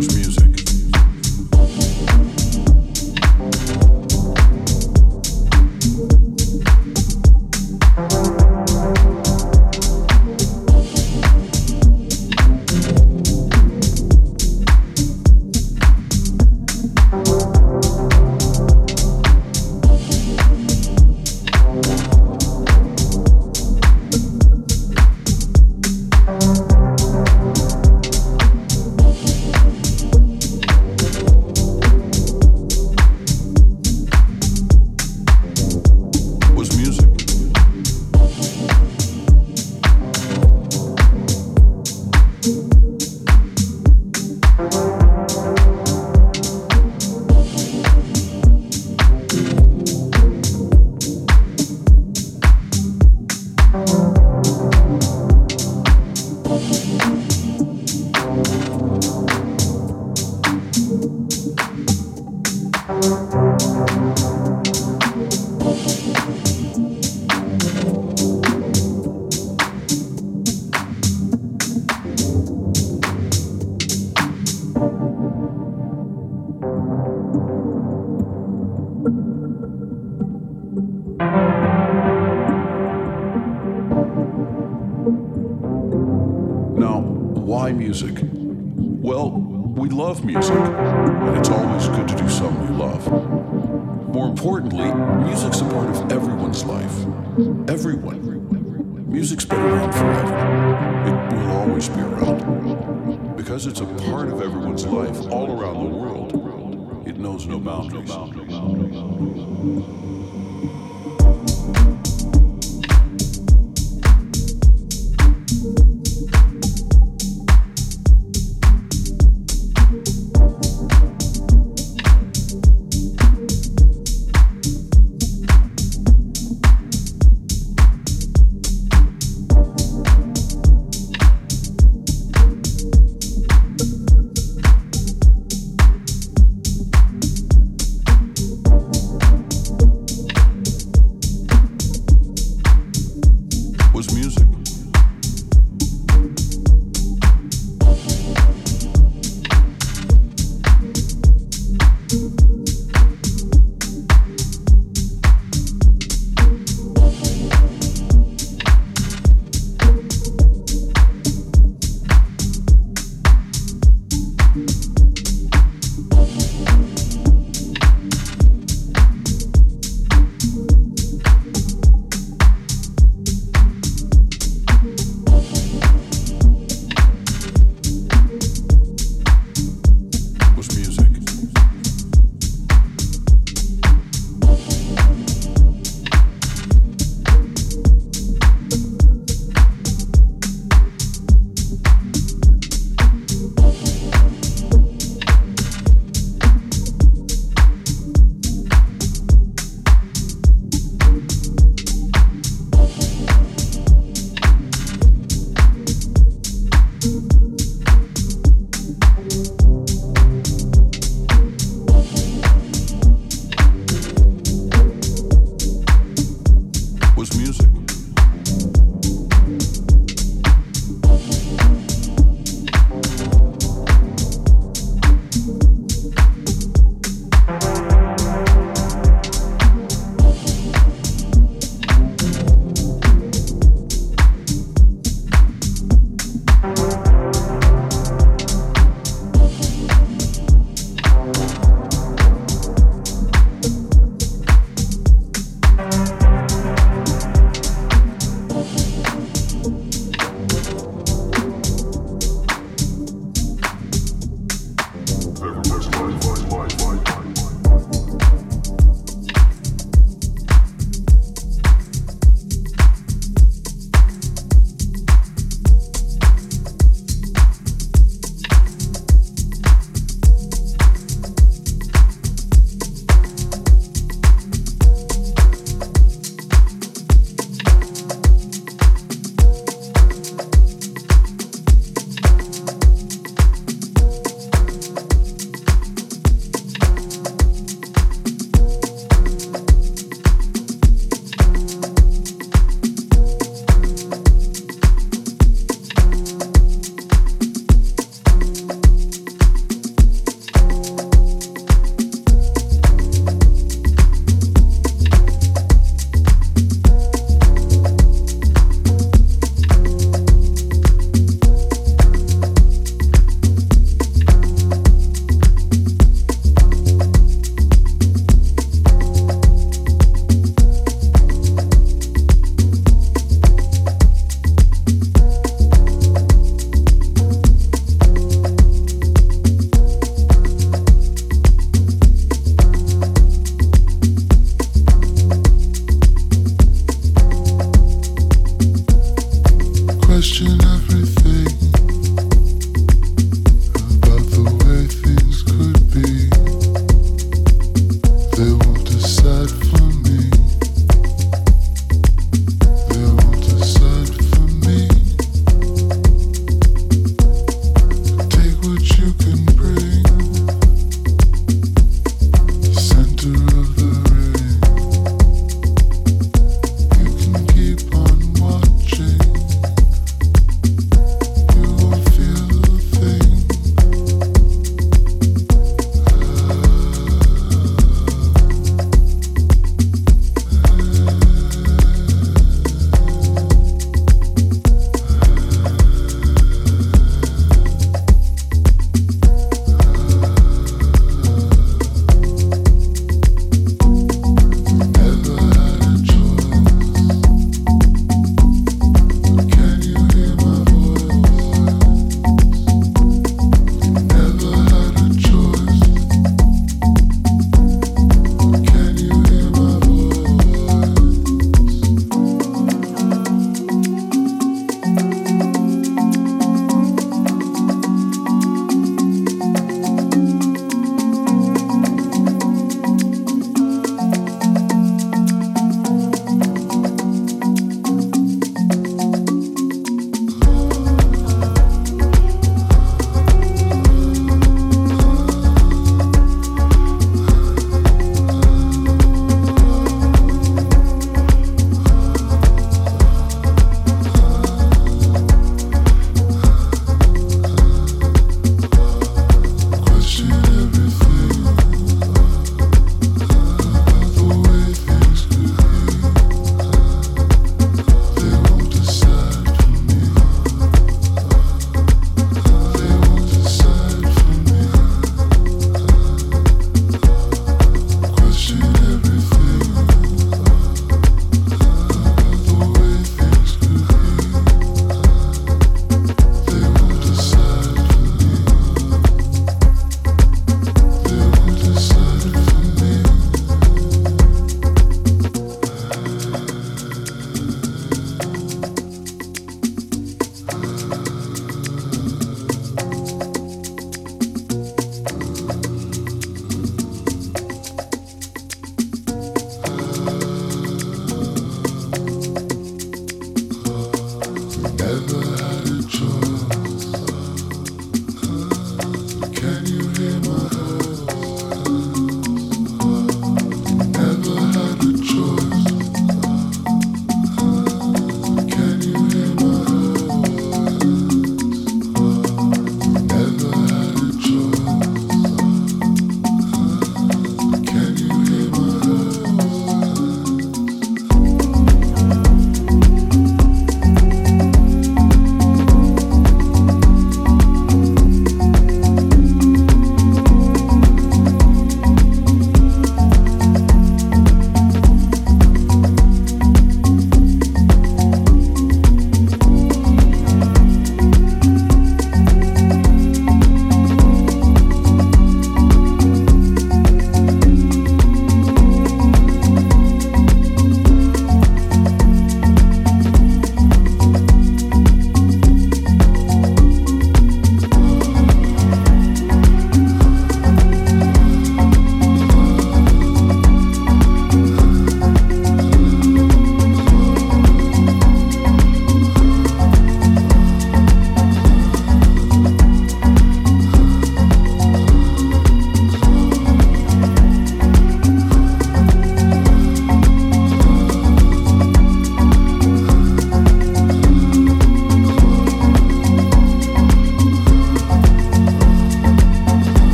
Music.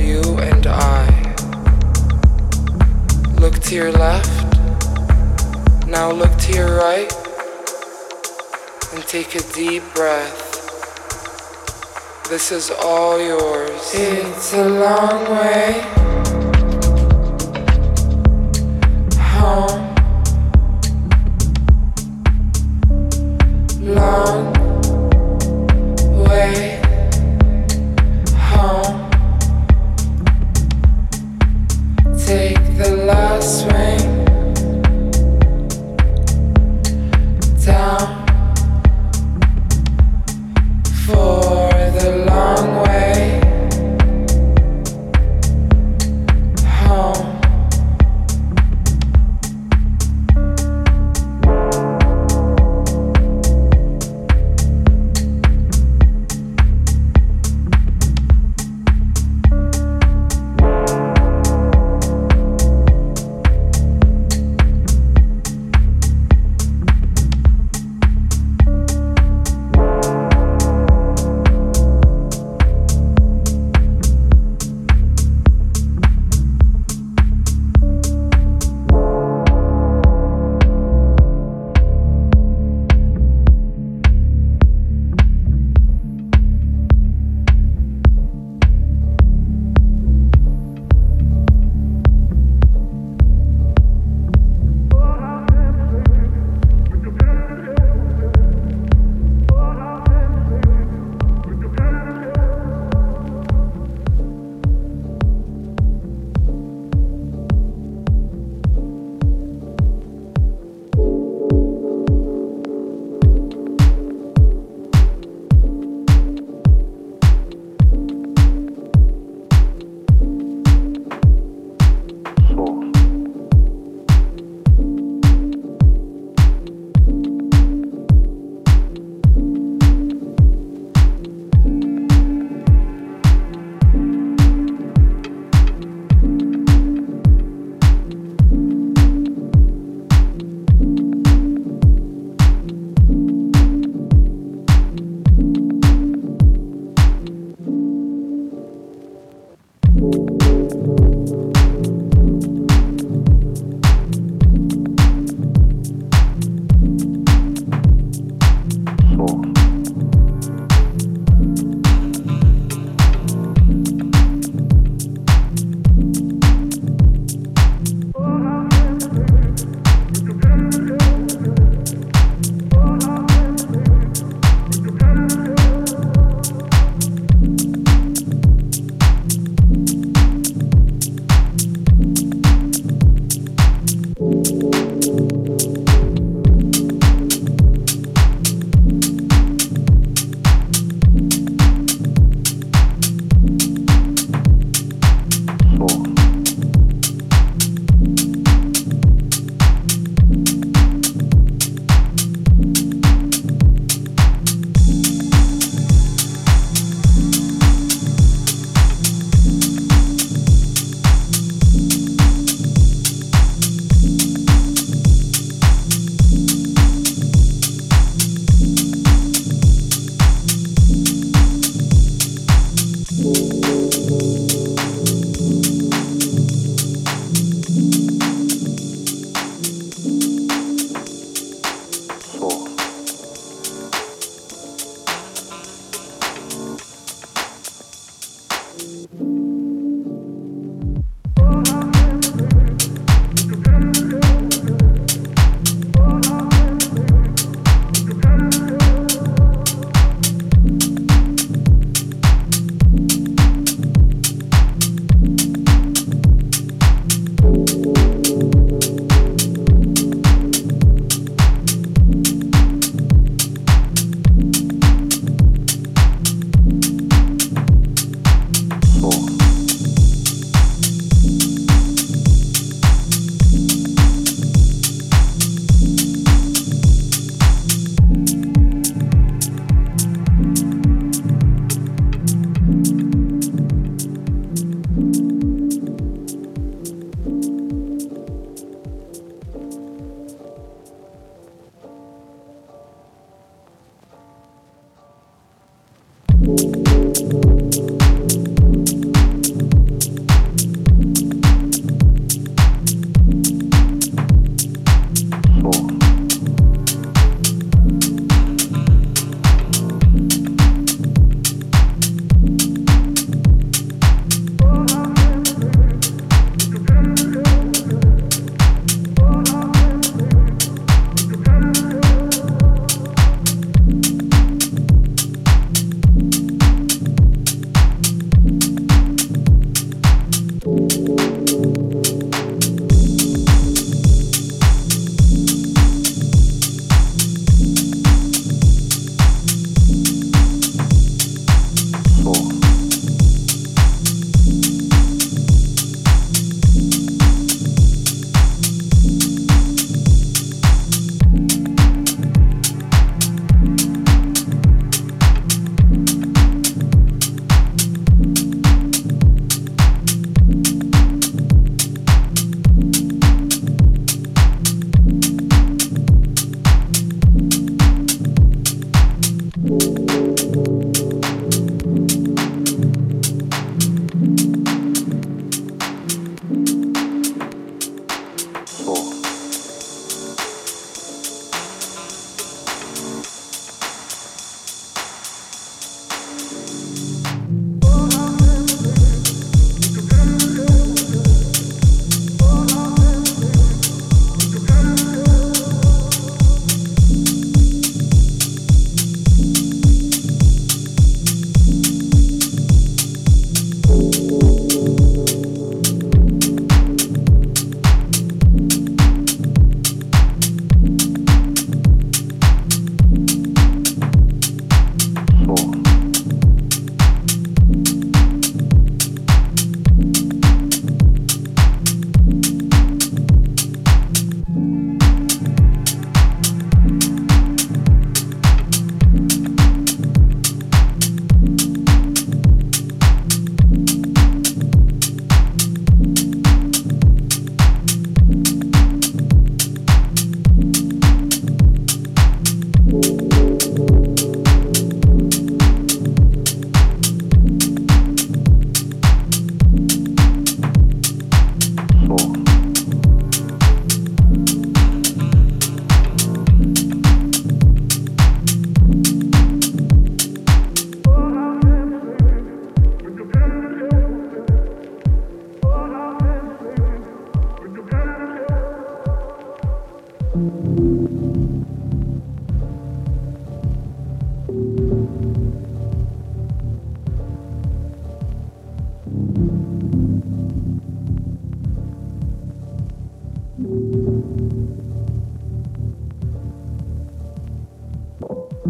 you and I. Look to your left, now look to your right, and take a deep breath. This is all yours. It's a long way.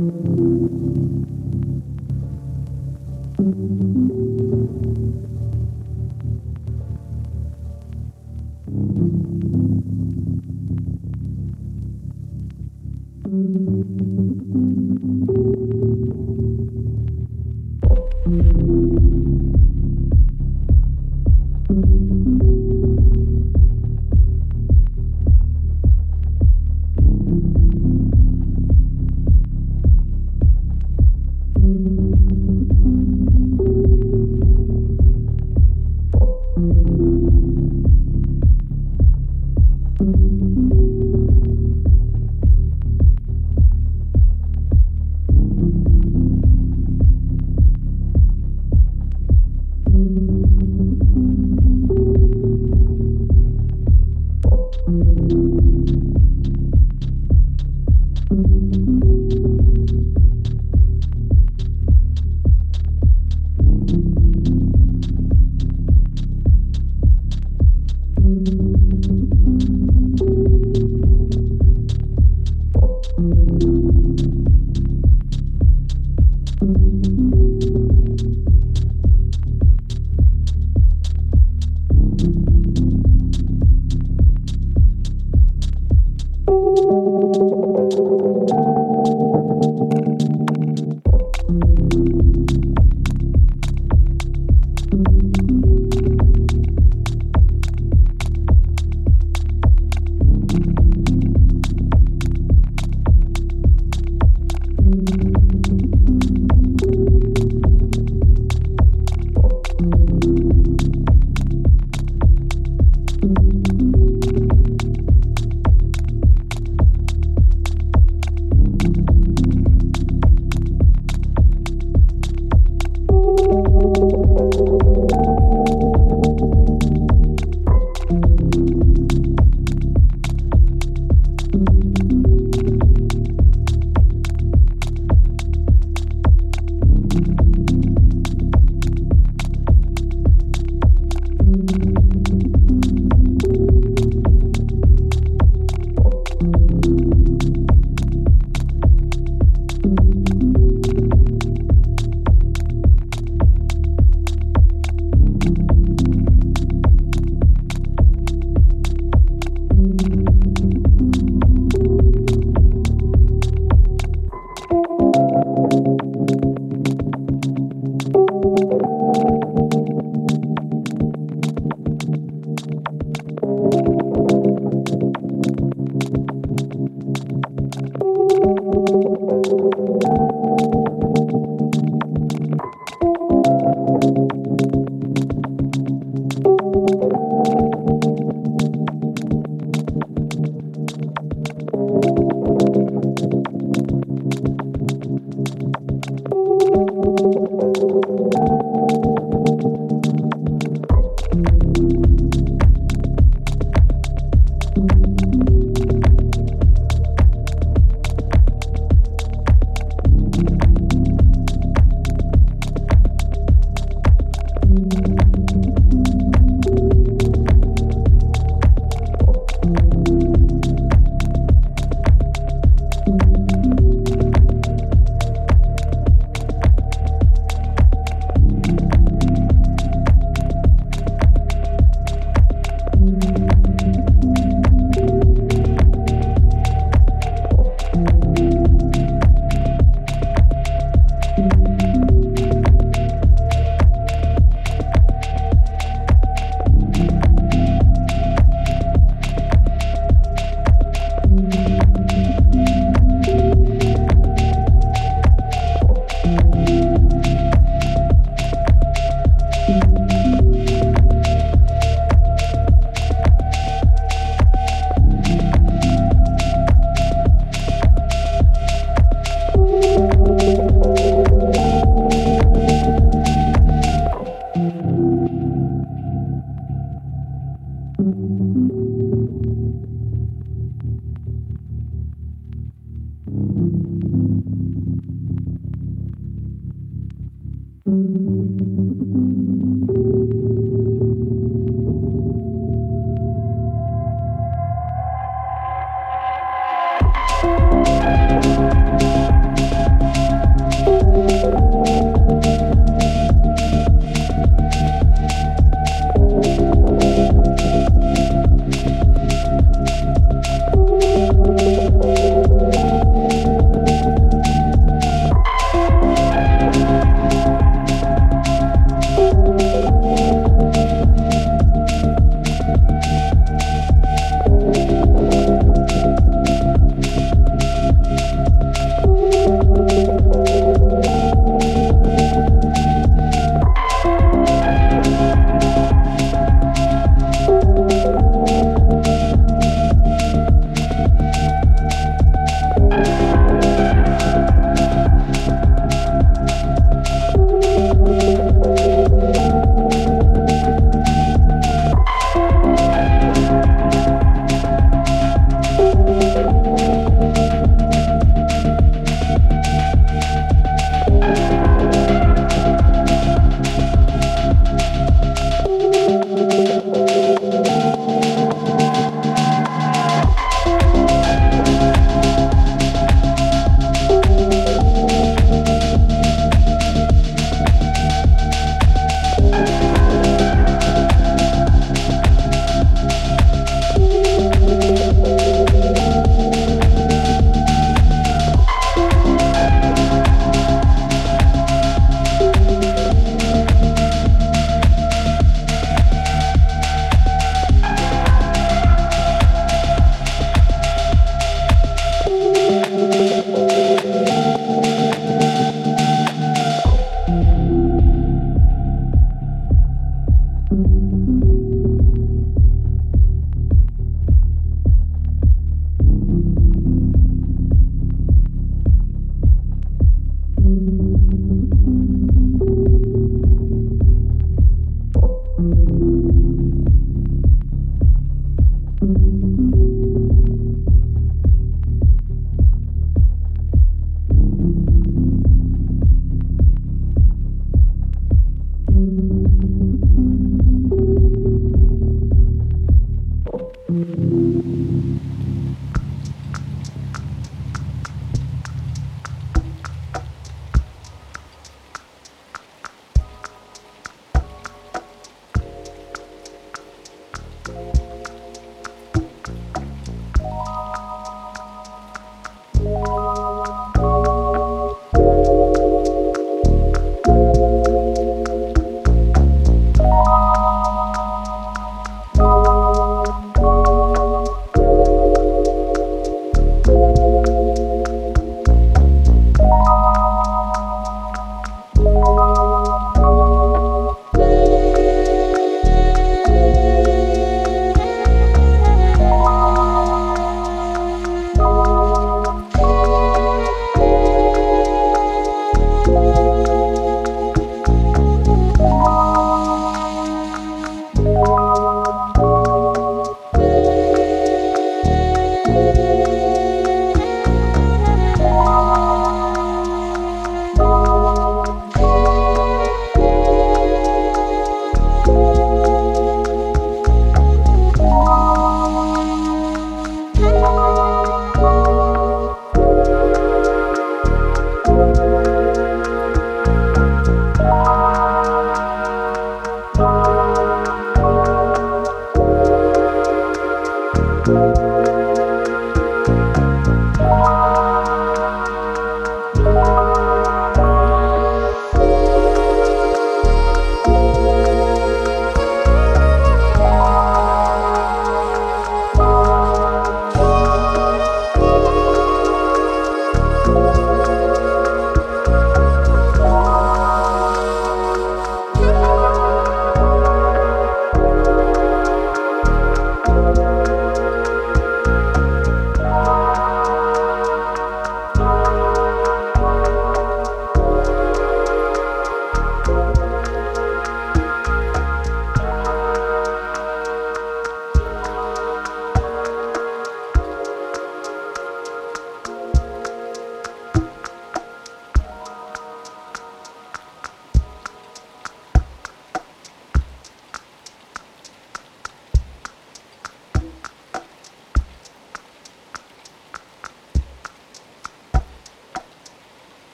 thank mm-hmm. you